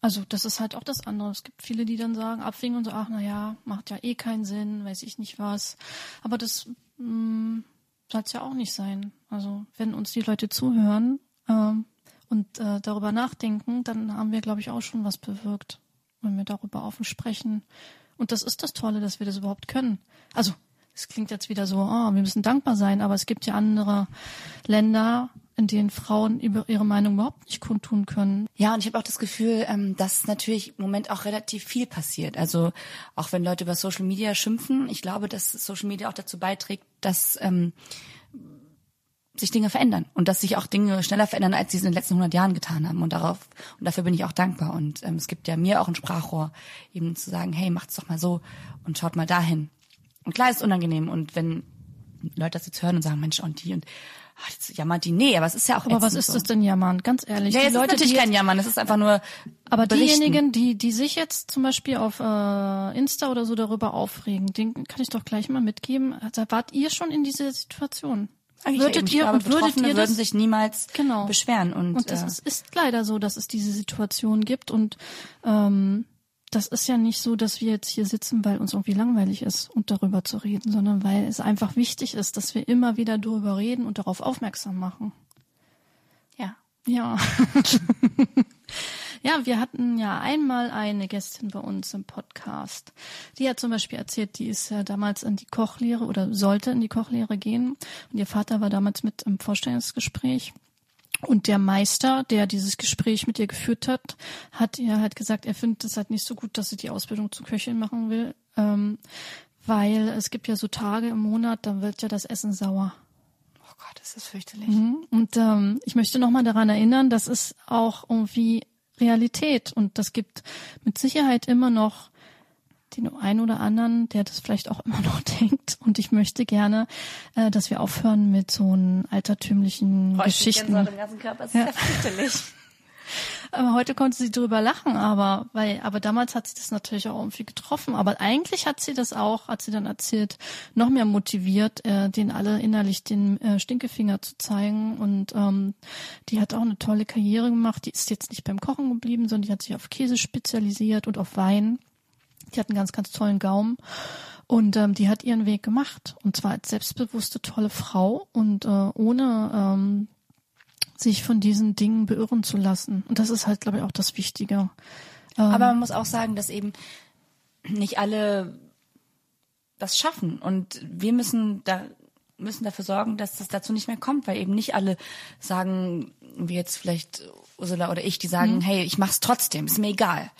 Also das ist halt auch das andere. Es gibt viele, die dann sagen, abwägen und so, ach na ja, macht ja eh keinen Sinn, weiß ich nicht was. Aber das mm, soll es ja auch nicht sein. Also wenn uns die Leute zuhören ähm, und äh, darüber nachdenken, dann haben wir, glaube ich, auch schon was bewirkt, wenn wir darüber offen sprechen. Und das ist das Tolle, dass wir das überhaupt können. Also es klingt jetzt wieder so, oh, wir müssen dankbar sein, aber es gibt ja andere Länder, in denen Frauen über ihre Meinung überhaupt nicht kundtun können. Ja, und ich habe auch das Gefühl, ähm, dass natürlich im Moment auch relativ viel passiert. Also auch wenn Leute über Social Media schimpfen, ich glaube, dass Social Media auch dazu beiträgt, dass ähm, sich Dinge verändern und dass sich auch Dinge schneller verändern, als sie es in den letzten 100 Jahren getan haben. Und darauf und dafür bin ich auch dankbar. Und ähm, es gibt ja mir auch ein Sprachrohr, eben zu sagen, hey, macht's doch mal so und schaut mal dahin. Und klar ist unangenehm. Und wenn Leute das jetzt hören und sagen, Mensch, und die und ach, jetzt jammert die. Nee, aber es ist ja auch Aber was ist so. das denn jammern? Ganz ehrlich. Ja, die es Leute, natürlich die kein Jammern, es ist einfach nur Aber berichten. diejenigen, die, die sich jetzt zum Beispiel auf äh, Insta oder so darüber aufregen, den kann ich doch gleich mal mitgeben. Also wart ihr schon in dieser Situation? Eigentlich würdet ihr und würdet ihr würden das, sich niemals Genau. beschweren. Und, und das äh, ist, ist leider so, dass es diese Situation gibt und ähm, das ist ja nicht so, dass wir jetzt hier sitzen, weil uns irgendwie langweilig ist und darüber zu reden, sondern weil es einfach wichtig ist, dass wir immer wieder darüber reden und darauf aufmerksam machen. ja. Ja. ja, wir hatten ja einmal eine Gästin bei uns im Podcast. Die hat zum Beispiel erzählt, die ist ja damals in die Kochlehre oder sollte in die Kochlehre gehen. Und ihr Vater war damals mit im Vorstellungsgespräch. Und der Meister, der dieses Gespräch mit ihr geführt hat, hat ihr halt gesagt, er findet es halt nicht so gut, dass sie die Ausbildung zur Köchin machen will, ähm, weil es gibt ja so Tage im Monat, da wird ja das Essen sauer. Oh Gott, das ist fürchterlich. Mhm. Und ähm, ich möchte nochmal daran erinnern, das ist auch irgendwie Realität und das gibt mit Sicherheit immer noch den einen oder anderen, der das vielleicht auch immer noch denkt. Und ich möchte gerne, äh, dass wir aufhören mit so einen altertümlichen ich krieg Geschichten. Im ganzen Körper, das ist ja fürchterlich. Aber heute konnte sie drüber lachen, aber weil, aber damals hat sie das natürlich auch irgendwie getroffen. Aber eigentlich hat sie das auch, hat sie dann erzählt, noch mehr motiviert, äh, den alle innerlich den äh, Stinkefinger zu zeigen. Und ähm, die hat auch eine tolle Karriere gemacht. Die ist jetzt nicht beim Kochen geblieben, sondern die hat sich auf Käse spezialisiert und auf Wein. Die hat einen ganz, ganz tollen Gaumen. Und ähm, die hat ihren Weg gemacht. Und zwar als selbstbewusste, tolle Frau und äh, ohne ähm, sich von diesen Dingen beirren zu lassen. Und das ist halt, glaube ich, auch das Wichtige. Ähm, Aber man muss auch sagen, dass eben nicht alle das schaffen. Und wir müssen da müssen dafür sorgen, dass das dazu nicht mehr kommt, weil eben nicht alle sagen, wie jetzt vielleicht Ursula oder ich, die sagen, hey, ich mach's trotzdem, ist mir egal.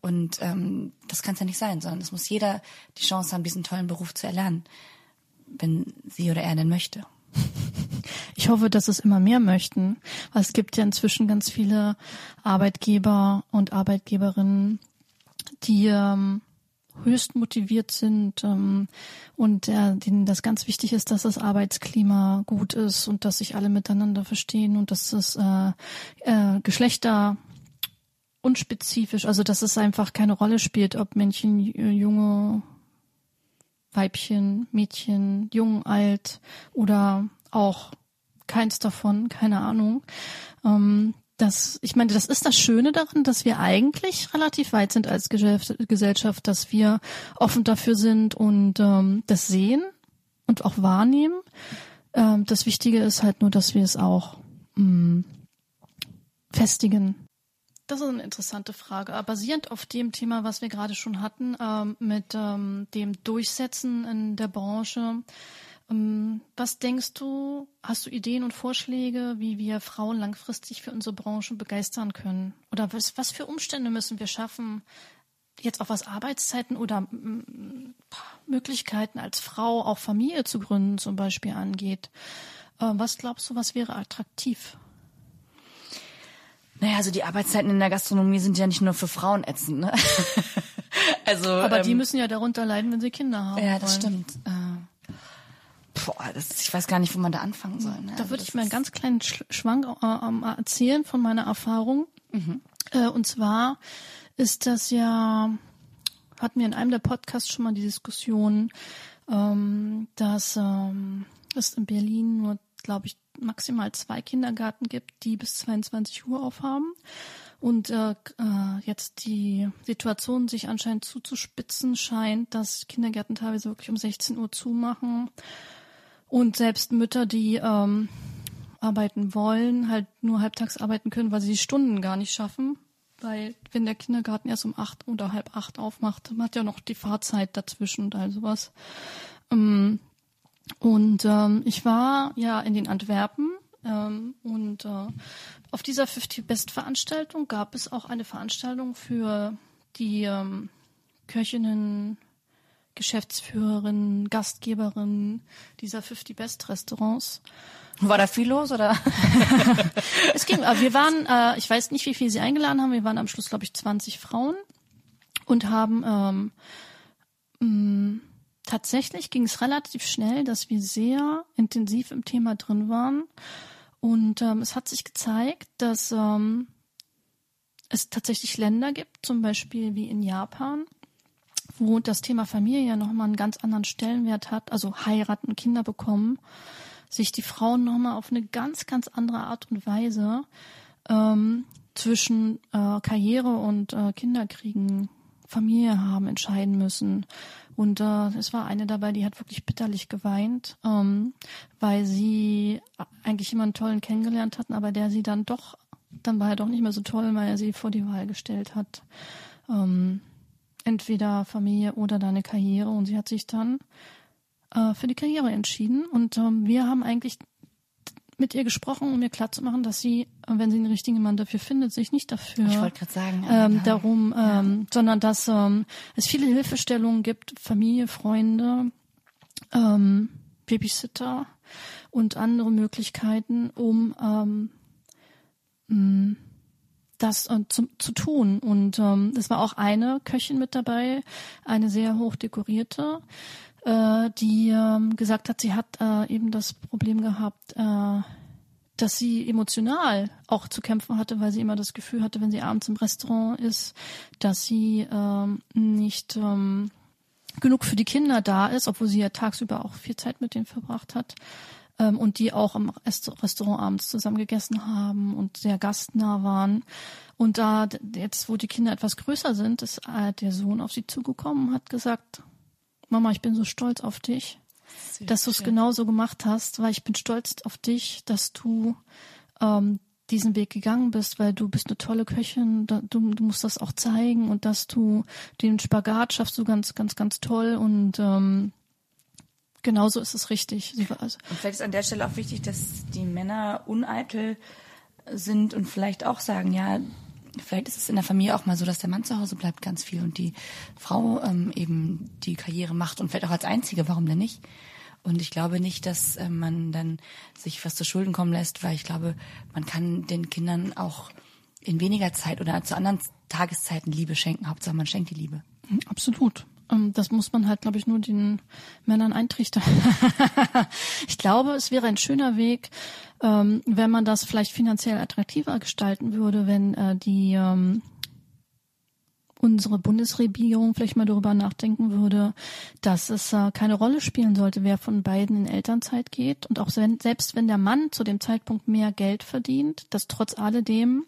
Und ähm, das kann es ja nicht sein, sondern es muss jeder die Chance haben, diesen tollen Beruf zu erlernen, wenn sie oder er denn möchte. Ich hoffe, dass es immer mehr möchten, weil es gibt ja inzwischen ganz viele Arbeitgeber und Arbeitgeberinnen, die ähm, höchst motiviert sind ähm, und äh, denen das ganz wichtig ist, dass das Arbeitsklima gut ist und dass sich alle miteinander verstehen und dass es äh, äh, Geschlechter unspezifisch, also dass es einfach keine Rolle spielt, ob Männchen, äh, Junge, Weibchen, Mädchen, jung, alt oder auch keins davon, keine Ahnung. Ähm, das, ich meine, das ist das Schöne daran, dass wir eigentlich relativ weit sind als Gesellschaft, dass wir offen dafür sind und ähm, das sehen und auch wahrnehmen. Ähm, das Wichtige ist halt nur, dass wir es auch mh, festigen. Das ist eine interessante Frage. Basierend auf dem Thema, was wir gerade schon hatten, ähm, mit ähm, dem Durchsetzen in der Branche, ähm, was denkst du, hast du Ideen und Vorschläge, wie wir Frauen langfristig für unsere Branche begeistern können? Oder was, was für Umstände müssen wir schaffen, jetzt auch was Arbeitszeiten oder Möglichkeiten als Frau auch Familie zu gründen zum Beispiel angeht? Äh, was glaubst du, was wäre attraktiv? Naja, also die Arbeitszeiten in der Gastronomie sind ja nicht nur für Frauen ätzend, ne? also, Aber die ähm, müssen ja darunter leiden, wenn sie Kinder haben. Ja, das wollen. stimmt. Äh, boah, das, ich weiß gar nicht, wo man da anfangen soll. Ne? Da Also würde ich mal einen ganz kleinen Sch- Schwank äh, ähm, erzählen von meiner Erfahrung. Äh, und zwar ist das ja, hatten wir in einem der Podcasts schon mal die Diskussion, ähm, dass ähm, es in Berlin nur, glaube ich, maximal zwei Kindergärten gibt, die bis 22 Uhr aufhaben. Und äh, äh, jetzt die Situation sich anscheinend zuzuspitzen scheint, dass Kindergärten teilweise wirklich um 16 Uhr zumachen. Und selbst Mütter, die ähm, arbeiten wollen, halt nur halbtags arbeiten können, weil sie die Stunden gar nicht schaffen. Weil wenn der Kindergarten erst um acht oder halb acht aufmacht, man hat ja noch die Fahrzeit dazwischen und all sowas. Ähm, und ähm, ich war ja in den Antwerpen ähm, und äh, auf dieser 50 Best Veranstaltung gab es auch eine Veranstaltung für die ähm, Köchinnen, Geschäftsführerin, Gastgeberin dieser 50 Best Restaurants. War da viel los oder? es ging, aber wir waren, äh, ich weiß nicht, wie viel sie eingeladen haben. Wir waren am Schluss, glaube ich, 20 Frauen und haben ähm, mh, tatsächlich ging es relativ schnell, dass wir sehr intensiv im Thema drin waren. Und ähm, es hat sich gezeigt, dass ähm, es tatsächlich Länder gibt, zum Beispiel wie in Japan, wo das Thema Familie nochmal einen ganz anderen Stellenwert hat, also heiraten, Kinder bekommen, sich die Frauen nochmal auf eine ganz, ganz andere Art und Weise ähm, zwischen äh, Karriere und äh, Kinderkriegen, Familie haben entscheiden müssen. Und äh, es war eine dabei, die hat wirklich bitterlich geweint, ähm, weil sie eigentlich jemanden tollen kennengelernt hatten, aber der sie dann doch, dann war er doch nicht mehr so toll, weil er sie vor die Wahl gestellt hat. Ähm, entweder Familie oder deine Karriere. Und sie hat sich dann äh, für die Karriere entschieden. Und ähm, wir haben eigentlich mit ihr gesprochen, um mir klarzumachen, dass sie, wenn sie den richtigen Mann dafür findet, sich nicht dafür ich gerade sagen, ähm, ja. darum, ähm, ja. sondern dass ähm, es viele Hilfestellungen gibt, Familie, Freunde, ähm, Babysitter und andere Möglichkeiten, um ähm, mh, das äh, zu, zu tun. Und ähm, es war auch eine Köchin mit dabei, eine sehr hoch dekorierte, äh, die ähm, gesagt hat, sie hat äh, eben das Problem gehabt, äh, dass sie emotional auch zu kämpfen hatte, weil sie immer das Gefühl hatte, wenn sie abends im Restaurant ist, dass sie ähm, nicht ähm, genug für die Kinder da ist, obwohl sie ja tagsüber auch viel Zeit mit denen verbracht hat ähm, und die auch im Restaurant abends zusammen gegessen haben und sehr gastnah waren. Und da jetzt, wo die Kinder etwas größer sind, ist äh, der Sohn auf sie zugekommen und hat gesagt, Mama, ich bin so stolz auf dich, Sehr dass du es genauso gemacht hast, weil ich bin stolz auf dich, dass du ähm, diesen Weg gegangen bist, weil du bist eine tolle Köchin, du, du musst das auch zeigen und dass du den Spagat schaffst du ganz, ganz, ganz toll und ähm, Genauso ist es richtig. Also und vielleicht ist an der Stelle auch wichtig, dass die Männer uneitel sind und vielleicht auch sagen, ja, vielleicht ist es in der Familie auch mal so, dass der Mann zu Hause bleibt ganz viel und die Frau ähm, eben die Karriere macht und vielleicht auch als Einzige, warum denn nicht? Und ich glaube nicht, dass äh, man dann sich was zu Schulden kommen lässt, weil ich glaube, man kann den Kindern auch in weniger Zeit oder zu anderen Tageszeiten Liebe schenken. Hauptsache, man schenkt die Liebe. Absolut. Ähm, das muss man halt, glaube ich, nur den Männern eintrichtern. ich glaube, es wäre ein schöner Weg, ähm, wenn man das vielleicht finanziell attraktiver gestalten würde, wenn äh, die ähm, unsere Bundesregierung vielleicht mal darüber nachdenken würde, dass es äh, keine Rolle spielen sollte, wer von beiden in Elternzeit geht. Und auch wenn, selbst wenn der Mann zu dem Zeitpunkt mehr Geld verdient, dass trotz alledem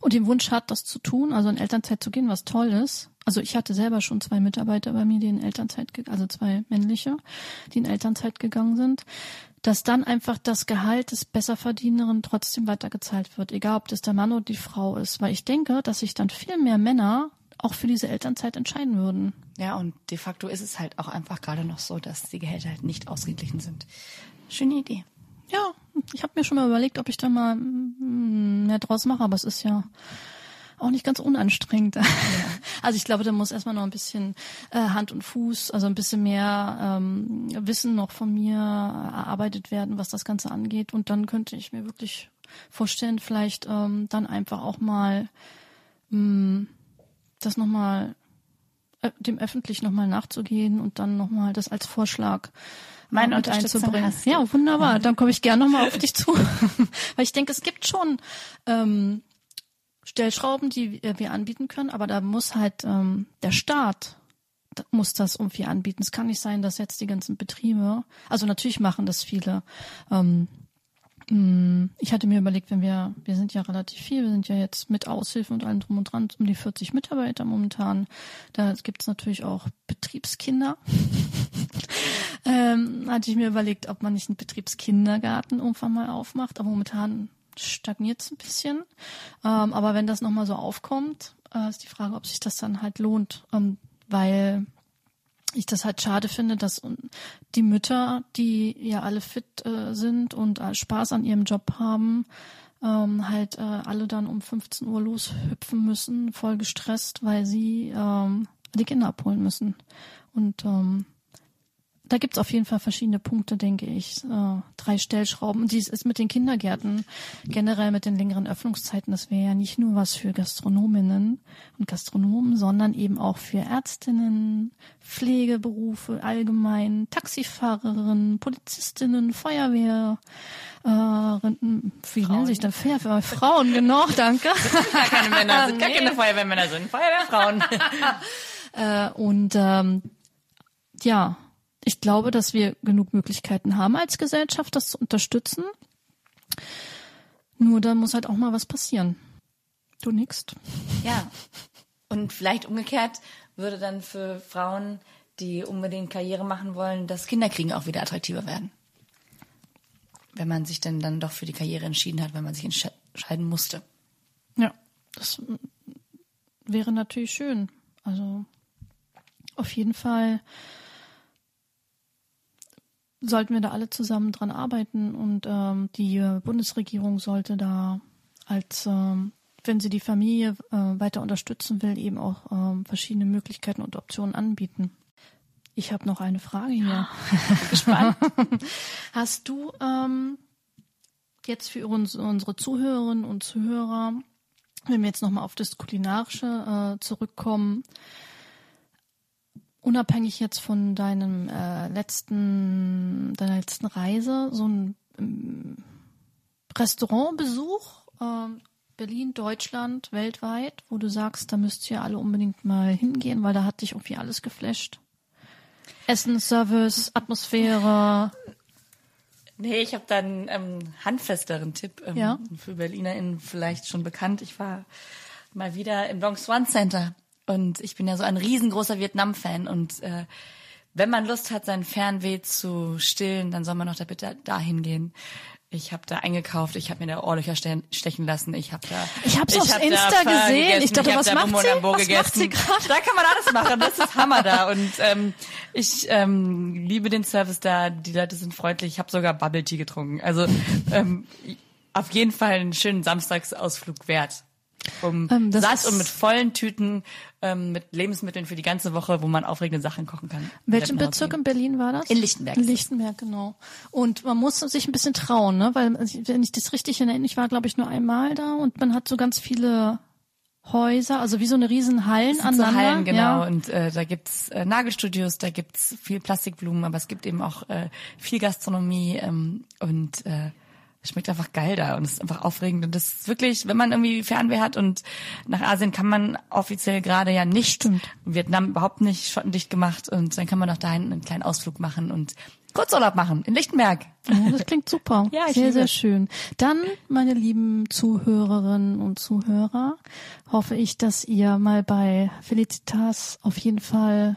und den Wunsch hat, das zu tun, also in Elternzeit zu gehen, was toll ist, also ich hatte selber schon zwei Mitarbeiter bei mir, die in Elternzeit, also zwei männliche, die in Elternzeit gegangen sind, dass dann einfach das Gehalt des Besserverdieneren trotzdem weitergezahlt wird, egal ob das der Mann oder die Frau ist, weil ich denke, dass sich dann viel mehr Männer auch für diese Elternzeit entscheiden würden. Ja, und de facto ist es halt auch einfach gerade noch so, dass die Gehälter halt nicht ausgeglichen sind. Schöne Idee. Ja, ich habe mir schon mal überlegt, ob ich da mal mm, mehr draus mache, aber es ist ja auch nicht ganz unanstrengend. Ja. Also ich glaube, da muss erstmal noch ein bisschen äh, Hand und Fuß, also ein bisschen mehr ähm, Wissen noch von mir erarbeitet werden, was das Ganze angeht. Und dann könnte ich mir wirklich vorstellen, vielleicht ähm, dann einfach auch mal mh, mm, das nochmal äh, dem öffentlich nochmal nachzugehen und dann nochmal das als Vorschlag meine mit einzubringen. Ja, wunderbar. Dann komme ich gerne nochmal auf dich zu. Weil ich denke, es gibt schon ähm, Stellschrauben, die wir anbieten können, aber da muss halt ähm, der Staat muss das irgendwie anbieten. Es kann nicht sein, dass jetzt die ganzen Betriebe, also natürlich machen das viele, ähm, Mm, Ich hatte mir überlegt, wenn wir, wir sind ja relativ viel, wir sind ja jetzt mit Aushilfe und allem drum und dran um die 40 Mitarbeiter momentan. Da gibt's natürlich auch Betriebskinder. ähm, hatte ich mir überlegt, ob man nicht einen Betriebskindergarten irgendwann mal aufmacht, aber momentan stagniert's ein bisschen. Ähm, aber wenn das nochmal so aufkommt, äh, ist die Frage, ob sich das dann halt lohnt, ähm, weil ich das halt schade finde, dass die Mütter, die ja alle fit äh, sind und äh, Spaß an ihrem Job haben, ähm, halt äh, alle dann um 15 Uhr loshüpfen müssen, voll gestresst, weil sie ähm, die Kinder abholen müssen. Und ähm, da gibt's auf jeden Fall verschiedene Punkte, denke ich. Äh, drei Stellschrauben. Und dies ist mit den Kindergärten, generell mit den längeren Öffnungszeiten, das wäre ja nicht nur was für Gastronominnen und Gastronomen, sondern eben auch für Ärztinnen, Pflegeberufe allgemein, Taxifahrerinnen, Polizistinnen, Feuerwehr, äh, wie nennen sich das? Feuerwehr, Frauen, genau, danke. Gar keine Männer sind, gar keine Feuerwehrmänner sind, Feuerwehrfrauen. Äh, und ähm, ja, ich glaube, dass wir genug Möglichkeiten haben als Gesellschaft, das zu unterstützen. Nur da muss halt auch mal was passieren. Du nickst. Ja. Und vielleicht umgekehrt würde dann für Frauen, die unbedingt Karriere machen wollen, das Kinderkriegen auch wieder attraktiver werden. Wenn man sich dann, dann doch für die Karriere entschieden hat, wenn man sich entsche- entscheiden musste. Ja, das wäre natürlich schön. Also auf jeden Fall sollten wir da alle zusammen dran arbeiten und ähm, die äh, Bundesregierung sollte da als, ähm, wenn sie die Familie äh, weiter unterstützen will, eben auch ähm, verschiedene Möglichkeiten und Optionen anbieten. Ich habe noch eine Frage hier. Gespannt. Hast du ähm, jetzt für uns, unsere Zuhörerinnen und Zuhörer, wenn wir jetzt nochmal auf das Kulinarische äh, zurückkommen, unabhängig jetzt von deinem äh, letzten, deiner letzten Reise, so ein ähm, Restaurantbesuch, ähm, Berlin, Deutschland, weltweit, wo du sagst, da müsst ihr alle unbedingt mal hingehen, weil da hat dich irgendwie alles geflasht. Essen, Service, Atmosphäre. Nee, ich habe da einen ähm, handfesteren Tipp ähm, Ja. für BerlinerInnen vielleicht schon bekannt. Ich war mal wieder im Dong Swan Center und ich bin ja so ein riesengroßer Vietnam-Fan und äh, wenn man Lust hat, seinen Fernweh zu stillen, dann soll man doch da bitte dahin gehen. Ich habe da eingekauft, ich habe mir da Ohrlöcher ste- stechen lassen, ich habe da Ich hab's auf hab Insta gesehen. gegessen, Ich dachte, hab was da macht sie? Was macht sie gerade? Da kann man alles machen, das ist Hammer da und ähm, ich ähm, liebe den Service da, die Leute sind freundlich, ich habe sogar Bubble Tea getrunken. Also ähm, auf jeden Fall einen schönen Samstagsausflug wert. Um Ähm, das satt und mit vollen Tüten, ähm, mit Lebensmitteln für die ganze Woche, wo man aufregende Sachen kochen kann. Welchen Bezirk in Berlin war das? In Lichtenberg In. Lichtenberg, genau. Und man muss sich ein bisschen trauen, ne? Weil, wenn ich das richtig erinnere, ich war, glaube ich, nur einmal da und man hat so ganz viele Häuser, also wie so eine riesen Hallen sind so. Hallen, genau. Ja. Und äh, da gibt's äh, Nagelstudios, da gibt's viel Plastikblumen, aber es gibt eben auch äh, viel Gastronomie ähm, und äh, es schmeckt einfach geil da und es ist einfach aufregend. Und das ist wirklich, wenn man irgendwie Fernweh hat und nach Asien kann man offiziell gerade ja nicht. Stimmt. Vietnam überhaupt nicht schottendicht gemacht und dann kann man auch dahin einen kleinen Ausflug machen und Kurzurlaub machen in Lichtenberg. Oh, das klingt super. Ja, ich sehr, sehr es. schön. Dann, meine lieben Zuhörerinnen und Zuhörer, hoffe ich, dass ihr mal bei Felicitas auf jeden Fall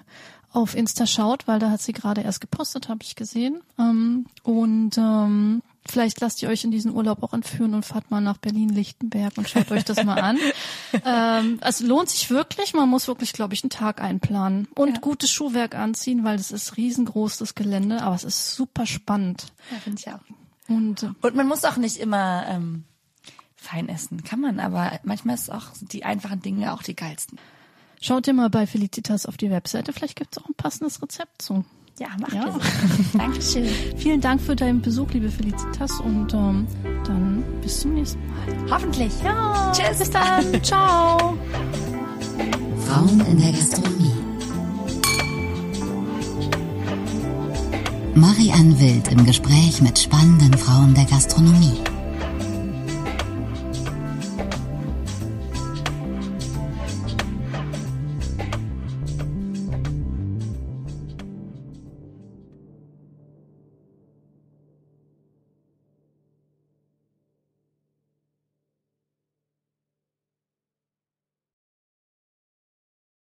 auf Insta schaut, weil da hat sie gerade erst gepostet, habe ich gesehen. Ähm, und ähm, vielleicht lasst ihr euch in diesen Urlaub auch entführen und fahrt mal nach Berlin-Lichtenberg und schaut euch das mal an. ähm, es lohnt sich wirklich. Man muss wirklich, glaube ich, einen Tag einplanen und Ja. gutes Schuhwerk anziehen, weil das ist riesengroß, das Gelände, aber es ist super spannend. Ja, finde ich auch. Und äh, Und man muss auch nicht immer ähm, fein essen. Kann man, aber manchmal ist auch sind die einfachen Dinge auch die geilsten. schaut ihr mal bei Felicitas auf die Webseite. Vielleicht gibt es auch ein passendes Rezept zu. Ja, mach Ja. so. Dankeschön. Vielen Dank für deinen Besuch, liebe Felicitas. Und ähm, dann bis zum nächsten Mal. Hoffentlich. Ja, Tschüss. bis dann. Ciao. Frauen in der Gastronomie. Marianne Wild im Gespräch mit spannenden Frauen der Gastronomie.